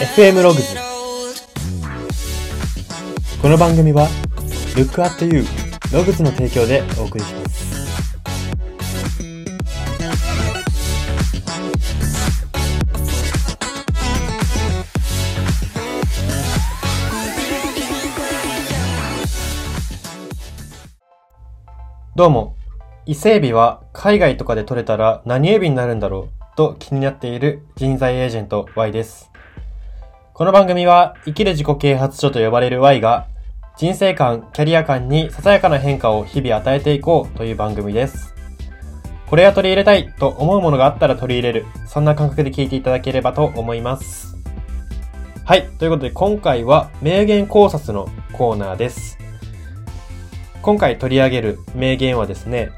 FM ログズこの番組は Look at You ログズの提供でお送りします。どうも。伊勢海老は海外とかで取れたら何エビになるんだろうと気になっている人材エージェント Y です。この番組は生きる自己啓発書と呼ばれる Y が人生観、キャリア観にささやかな変化を日々与えていこうという番組です。これは取り入れたいと思うものがあったら取り入れる。そんな感覚で聞いていただければと思います。はい。ということで今回は名言考察のコーナーです。今回取り上げる名言はですね、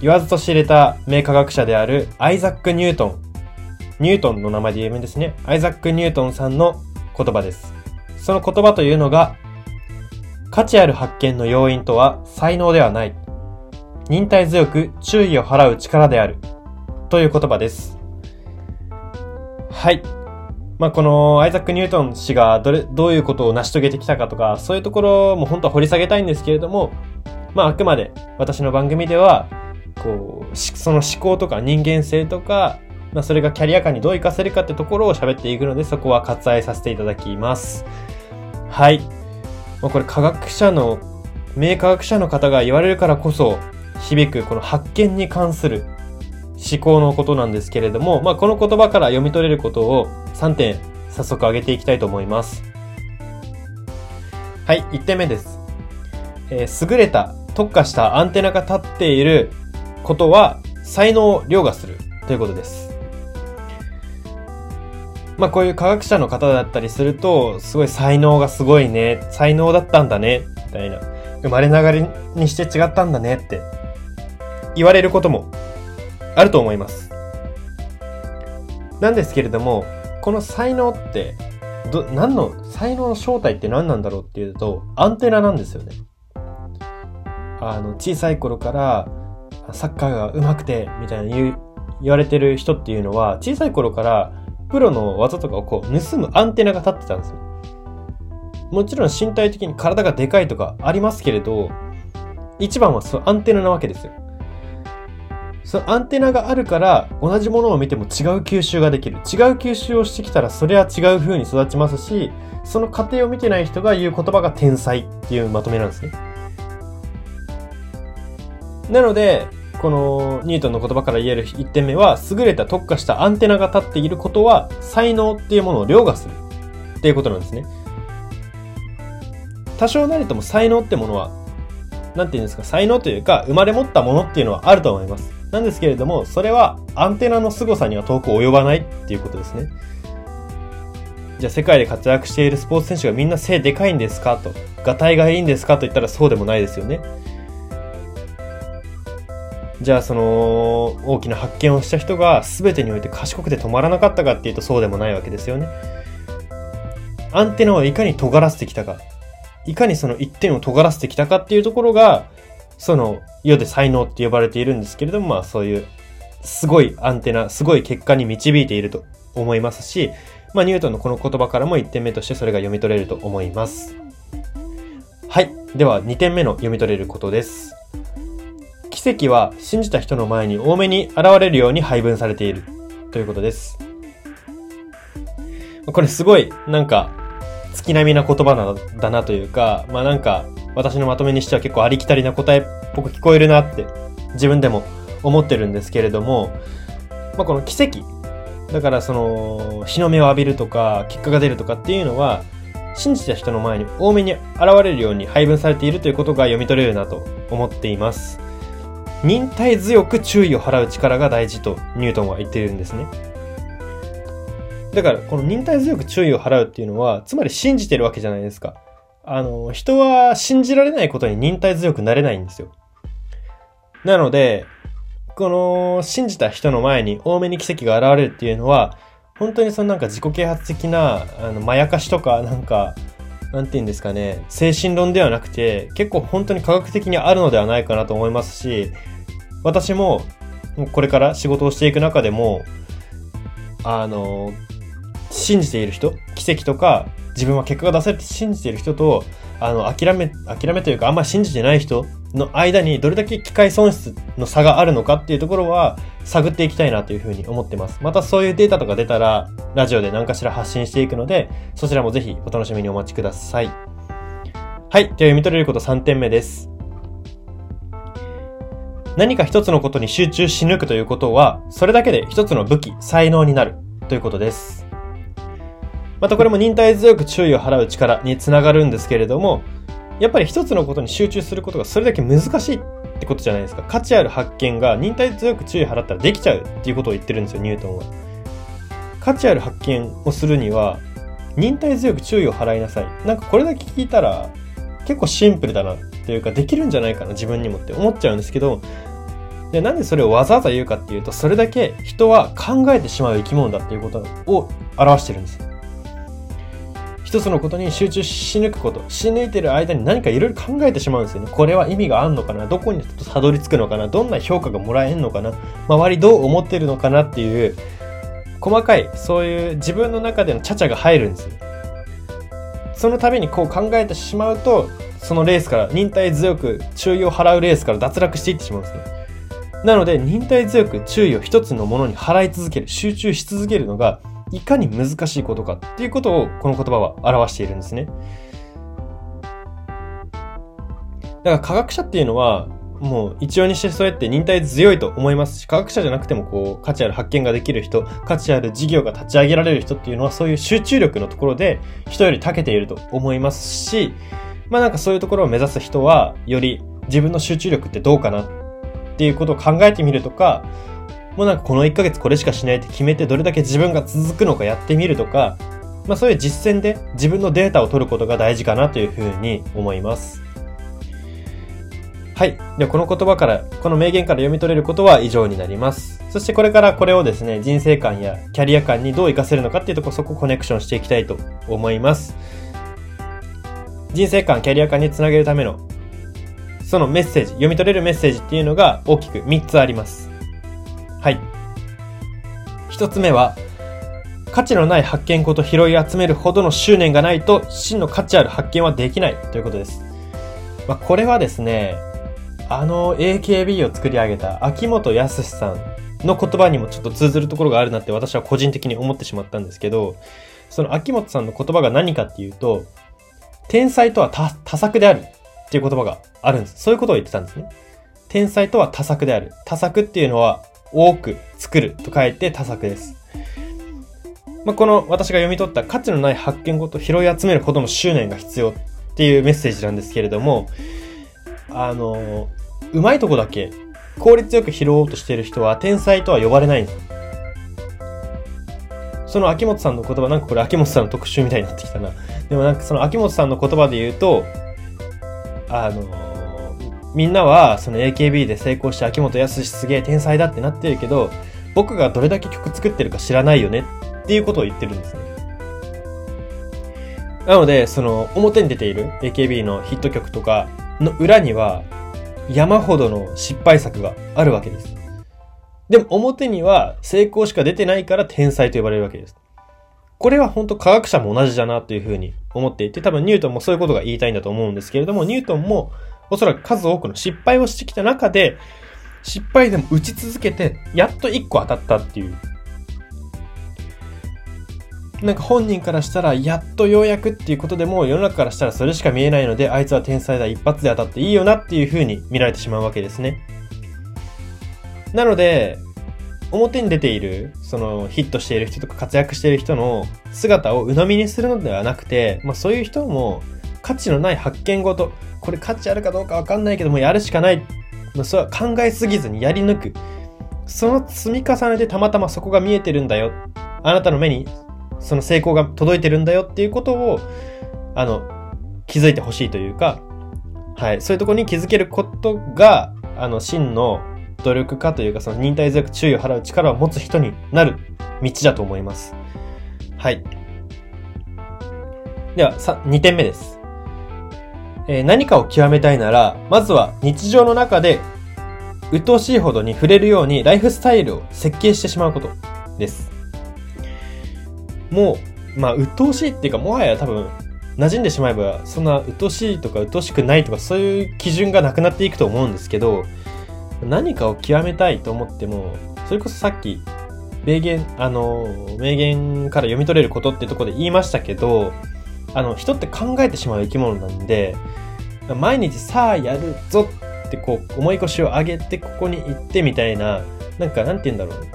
言わずと知れた名科学者であるアイザック・ニュートン。ニュートンの名前で有名ですね。アイザック・ニュートンさんの言葉です。その言葉というのが、価値ある発見の要因とは才能ではない。忍耐強く注意を払う力である。という言葉です。はい。まあ、このアイザック・ニュートン氏がどれ、どういうことを成し遂げてきたかとか、そういうところも本当は掘り下げたいんですけれども、まあ、あくまで私の番組では、こう、その思考とか人間性とか、まあ、それがキャリア感にどう活かせるかってところを喋っていくので、そこは割愛させていただきます。はい。まあ、これ科学者の、名科学者の方が言われるからこそ、響くこの発見に関する思考のことなんですけれども、まあ、この言葉から読み取れることを3点早速挙げていきたいと思います。はい、1点目です。えー優れた特化したアンテナが立っていることは才能を凌駕するということです。まあこういう科学者の方だったりすると、すごい才能がすごいね、才能だったんだね、みたいな。生まれながらにして違ったんだねって言われることもあると思います。なんですけれども、この才能って、ど、何の、才能の正体って何なんだろうっていうと、アンテナなんですよね。あの、小さい頃から、サッカーが上手くて、みたいな言う、言われてる人っていうのは、小さい頃から、プロの技とかをこう、盗むアンテナが立ってたんですよ。もちろん身体的に体がでかいとかありますけれど、一番はそのアンテナなわけですよ。そのアンテナがあるから、同じものを見ても違う吸収ができる。違う吸収をしてきたら、それは違う風に育ちますし、その過程を見てない人が言う言葉が天才っていうまとめなんですね。なので、このニュートンの言葉から言える1点目は、優れた特化したアンテナが立っていることは、才能っていうものを凌駕するっていうことなんですね。多少なりとも才能ってものは、なんていうんですか、才能というか、生まれ持ったものっていうのはあると思います。なんですけれども、それはアンテナの凄さには遠く及ばないっていうことですね。じゃあ世界で活躍しているスポーツ選手がみんな背でかいんですかと、ガタイがいいんですかと言ったらそうでもないですよね。じゃあその大きな発見をした人が全てにおいて賢くて止まらなかったかっていうとそうでもないわけですよね。アンテナをいかに尖らせてきたか、いかにその一点を尖らせてきたかっていうところが、その世で才能って呼ばれているんですけれども、まあそういうすごいアンテナ、すごい結果に導いていると思いますし、まあニュートンのこの言葉からも1点目としてそれが読み取れると思います。はい。では2点目の読み取れることです。奇跡は信じた人の前に多めに現れるように配分されているということです。これすごいなんか月並みな言葉なだなというか、まあなんか私のまとめにしては結構ありきたりな答えっぽく聞こえるなって自分でも思ってるんですけれども、まあこの奇跡、だからその日の目を浴びるとか結果が出るとかっていうのは信じた人の前に多めに現れるように配分されているということが読み取れるなと思っています。忍耐強く注意を払う力が大事とニュートンは言っているんですね。だから、この忍耐強く注意を払うっていうのは、つまり信じてるわけじゃないですか。あの、人は信じられないことに忍耐強くなれないんですよ。なので、この信じた人の前に多めに奇跡が現れるっていうのは、本当にそのなんか自己啓発的な、あの、まやかしとか、なんか、なんて言うんですかね、精神論ではなくて、結構本当に科学的にあるのではないかなと思いますし、私も、これから仕事をしていく中でも、あの、信じている人、奇跡とか自分は結果が出せるって信じている人と、あの、諦め、諦めというかあんまり信じてない人の間にどれだけ機械損失の差があるのかっていうところは探っていきたいなというふうに思ってます。またそういうデータとか出たら、ラジオで何かしら発信していくので、そちらもぜひお楽しみにお待ちください。はい。では読み取れること3点目です。何か一つのことに集中し抜くということは、それだけで一つの武器、才能になるということです。またこれも忍耐強く注意を払う力につながるんですけれども、やっぱり一つのことに集中することがそれだけ難しいってことじゃないですか。価値ある発見が忍耐強く注意払ったらできちゃうっていうことを言ってるんですよ、ニュートンは。価値ある発見をするには、忍耐強く注意を払いなさい。なんかこれだけ聞いたら、結構シンプルだなっていうか、できるんじゃないかな、自分にもって思っちゃうんですけど、で、なんでそれをわざわざ言うかっていうと、それだけ人は考えてしまう生き物だっていうことを表してるんです。一つのことに集中し抜くこと、し抜いてる間に何かいろいろ考えてしまうんですよね。これは意味があんのかなどこにたどり着くのかなどんな評価がもらえんのかな周りどう思ってるのかなっていう、細かい、そういう自分の中でのちゃちゃが入るんですよ。その度にこう考えてしまうと、そのレースから、忍耐強く注意を払うレースから脱落していってしまうんですね。なので、忍耐強く注意を一つのものに払い続ける、集中し続けるのが、いかに難しいことかっていうことをこの言葉は表しているんですね。だから科学者っていうのは、もう一応にしてそうやって忍耐強いと思いますし、科学者じゃなくてもこう価値ある発見ができる人、価値ある事業が立ち上げられる人っていうのはそういう集中力のところで人より長けていると思いますし、まあなんかそういうところを目指す人はより自分の集中力ってどうかなっていうことを考えてみるとか、もうなんかこの1ヶ月これしかしないって決めてどれだけ自分が続くのかやってみるとか、まあそういう実践で自分のデータを取ることが大事かなというふうに思います。はい。ではこの言葉から、この名言から読み取れることは以上になります。そしてこれからこれをですね、人生観やキャリア観にどう活かせるのかっていうとこ、そこコネクションしていきたいと思います。人生観、キャリア観につなげるための、そのメッセージ、読み取れるメッセージっていうのが大きく3つあります。はい。一つ目は、価値のない発見こと拾い集めるほどの執念がないと真の価値ある発見はできないということです。まあ、これはですね、あの AKB を作り上げた秋元康さんの言葉にもちょっと通ずるところがあるなって私は個人的に思ってしまったんですけど、その秋元さんの言葉が何かっていうと、天才とは多作であるっていう言葉があるんです。そういうことを言ってたんですね。天才とは多作である。多作っていうのは多く作ると書いて多作です。まあ、この私が読み取った価値のない発見ごと拾い集めるほどの執念が必要っていうメッセージなんですけれども、あの、うまいとこだけ効率よく拾おうとしている人は天才とは呼ばれないんです。その秋元さんの言葉、なんかこれ秋元さんの特集みたいになってきたな。でもなんかその秋元さんの言葉で言うと、あの、みんなはその AKB で成功して秋元康すげえ天才だってなってるけど、僕がどれだけ曲作ってるか知らないよねっていうことを言ってるんですね。なので、その表に出ている AKB のヒット曲とかの裏には山ほどの失敗作があるわけです。でも表には成功しか出てないから天才と呼ばれるわけです。これは本当科学者も同じだなというふうに思っていて、多分ニュートンもそういうことが言いたいんだと思うんですけれども、ニュートンもおそらく数多くの失敗をしてきた中で、失敗でも打ち続けて、やっと1個当たったっていう。なんか本人からしたら、やっとようやくっていうことでも、世の中からしたらそれしか見えないので、あいつは天才だ、一発で当たっていいよなっていう風に見られてしまうわけですね。なので、表に出ている、そのヒットしている人とか活躍している人の姿を鵜呑みにするのではなくて、まあそういう人も価値のない発見ごと、これ価値あるかどうかわかんないけどもやるしかない。まあ、それは考えすぎずにやり抜く。その積み重ねでたまたまそこが見えてるんだよ。あなたの目にその成功が届いてるんだよっていうことを、あの、気づいてほしいというか、はい、そういうとこに気づけることが、あの、真の努力家というか、その忍耐強く注意を払う力を持つ人になる道だと思います。はい。では、さ、2点目です。えー、何かを極めたいなら、まずは日常の中で、鬱陶しいほどに触れるようにライフスタイルを設計してしまうことです。もう、まあ、鬱陶しいっていうか、もはや多分、馴染んでしまえば、そんな鬱陶しいとか鬱陶しくないとか、そういう基準がなくなっていくと思うんですけど、何かを極めたいと思っても、それこそさっき、名言、あの、名言から読み取れることってとこで言いましたけど、あの、人って考えてしまう生き物なんで、毎日さあやるぞってこう、重い腰を上げてここに行ってみたいな、なんかなんて言うんだろう。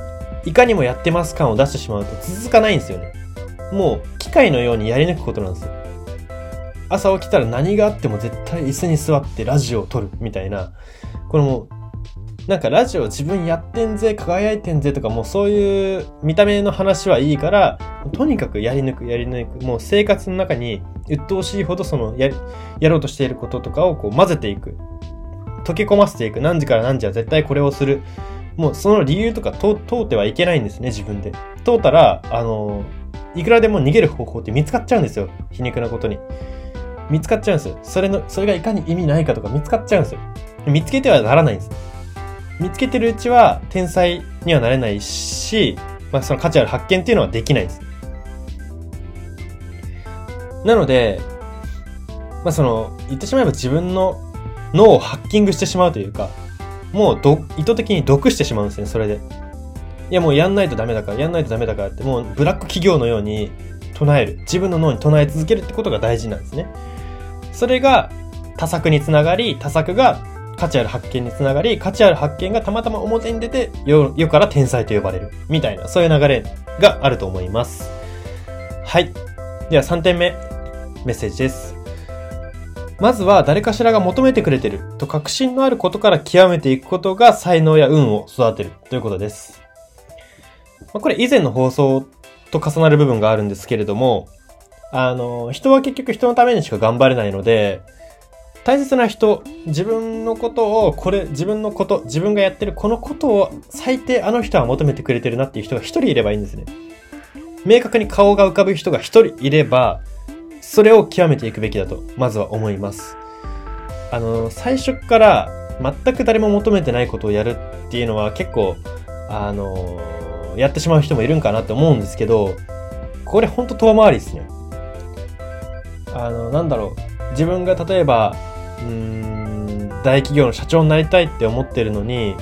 いかにもやってます感を出してしまうと続かないんですよね。もう、機械のようにやり抜くことなんですよ。朝起きたら何があっても絶対椅子に座ってラジオを撮るみたいな、これもなんかラジオ自分やってんぜ、輝いてんぜとかもうそういう見た目の話はいいから、とにかくやり抜く、やり抜く。もう生活の中に鬱陶しいほどそのや、やろうとしていることとかをこう混ぜていく。溶け込ませていく。何時から何時は絶対これをする。もうその理由とか通ってはいけないんですね、自分で。通ったら、あの、いくらでも逃げる方法って見つかっちゃうんですよ。皮肉なことに。見つかっちゃうんですよ。それの、それがいかに意味ないかとか見つかっちゃうんですよ。見つけてはならないんです。見つけてるうちは天才にはなれないし、まあ、その価値ある発見っていうのはできないです。なので、まあ、その、言ってしまえば自分の脳をハッキングしてしまうというか、もうど意図的に毒してしまうんですね、それで。いやもうやんないとダメだから、やんないとダメだからって、もうブラック企業のように唱える。自分の脳に唱え続けるってことが大事なんですね。それが多作につながり、多作が価値ある発見につながり、価値ある発見がたまたま表に出て、世から天才と呼ばれる。みたいな、そういう流れがあると思います。はい。では3点目、メッセージです。まずは誰かしらが求めてくれてると確信のあることから極めていくことが才能や運を育てるということです。これ以前の放送と重なる部分があるんですけれども、あの、人は結局人のためにしか頑張れないので、大切な人、自分のことを、これ、自分のこと、自分がやってるこのことを最低あの人は求めてくれてるなっていう人が一人いればいいんですね。明確に顔が浮かぶ人が一人いれば、それを極めていくべきだと、まずは思います。あの、最初から全く誰も求めてないことをやるっていうのは結構、あの、やってしまう人もいるんかなって思うんですけど、これほんと遠回りですね。あの、なんだろう。自分が例えば、うん、大企業の社長になりたいって思ってるのに、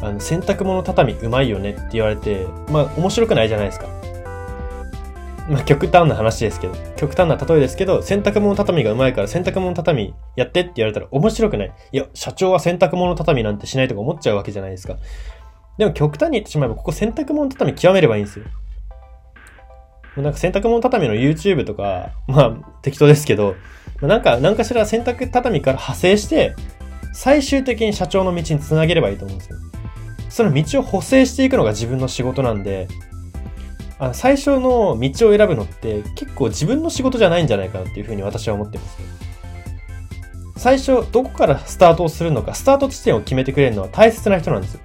あの、洗濯物畳うまいよねって言われて、まあ、面白くないじゃないですか。まあ、極端な話ですけど、極端な例えですけど、洗濯物畳がうまいから洗濯物畳やってって言われたら面白くない。いや、社長は洗濯物畳なんてしないとか思っちゃうわけじゃないですか。でも極端に言ってしまえば、ここ洗濯物畳極めればいいんですよ。なんか洗濯物畳の YouTube とか、まあ適当ですけど、なんか、何かしら洗濯畳から派生して、最終的に社長の道につなげればいいと思うんですよ。その道を補正していくのが自分の仕事なんで、あの最初の道を選ぶのって結構自分の仕事じゃないんじゃないかなっていうふうに私は思ってます、最初、どこからスタートをするのか、スタート地点を決めてくれるのは大切な人なんですよ。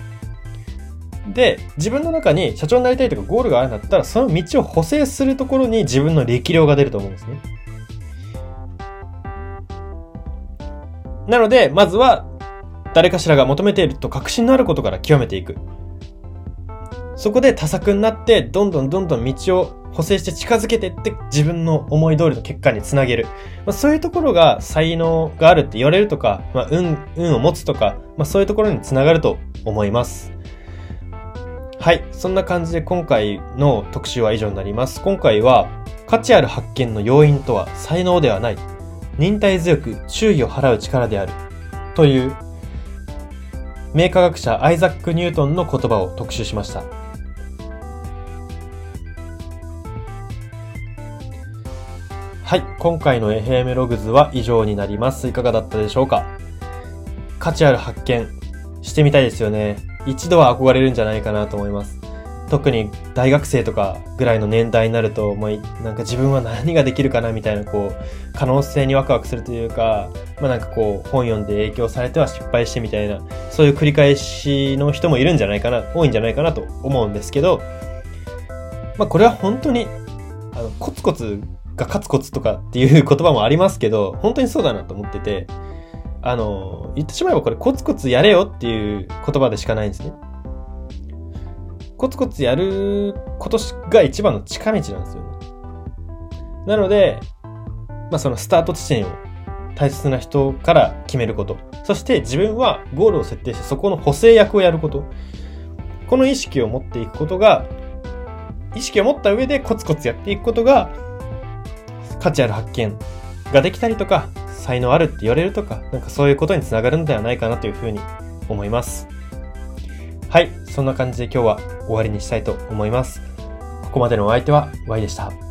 で、自分の中に社長になりたいとかゴールがあるんだったら、その道を補正するところに自分の力量が出ると思うんですね。なので、まずは、誰かしらが求めていると確信のあることから極めていく。そこで多作になって、どんどんどんどん道を補正して近づけていって自分の思い通りの結果につなげる。まあ、そういうところが才能があるって言われるとか、まあ、運、運を持つとか、まあ、そういうところにつながると思います。はい。そんな感じで今回の特集は以上になります。今回は価値ある発見の要因とは才能ではない。忍耐強く注意を払う力である。という名科学者アイザック・ニュートンの言葉を特集しました。はい。今回の FM ログズは以上になります。いかがだったでしょうか？価値ある発見してみたいですよね。一度は憧れるんじゃないかなと思います。特に大学生とかぐらいの年代になると、もうなんか自分は何ができるかなみたいな、こう、可能性にワクワクするというか、まあなんかこう、本読んで影響されては失敗してみたいな、そういう繰り返しの人もいるんじゃないかな、多いんじゃないかなと思うんですけど、まあこれは本当に、あの、コツコツが勝つコツとかっていう言葉もありますけど、本当にそうだなと思ってて、あの、言ってしまえばこれコツコツやれよっていう言葉でしかないんですね。コツコツやることが一番の近道なんですよね。なので、まあそのスタート地点を大切な人から決めること。そして自分はゴールを設定してそこの補正役をやること。この意識を持っていくことが、意識を持った上でコツコツやっていくことが、価値ある発見ができたりとか、才能あるって言われるとか、なんかそういうことにつながるのではないかなというふうに思います。はい、そんな感じで今日は終わりにしたいと思います。ここまでのお相手は Y でした。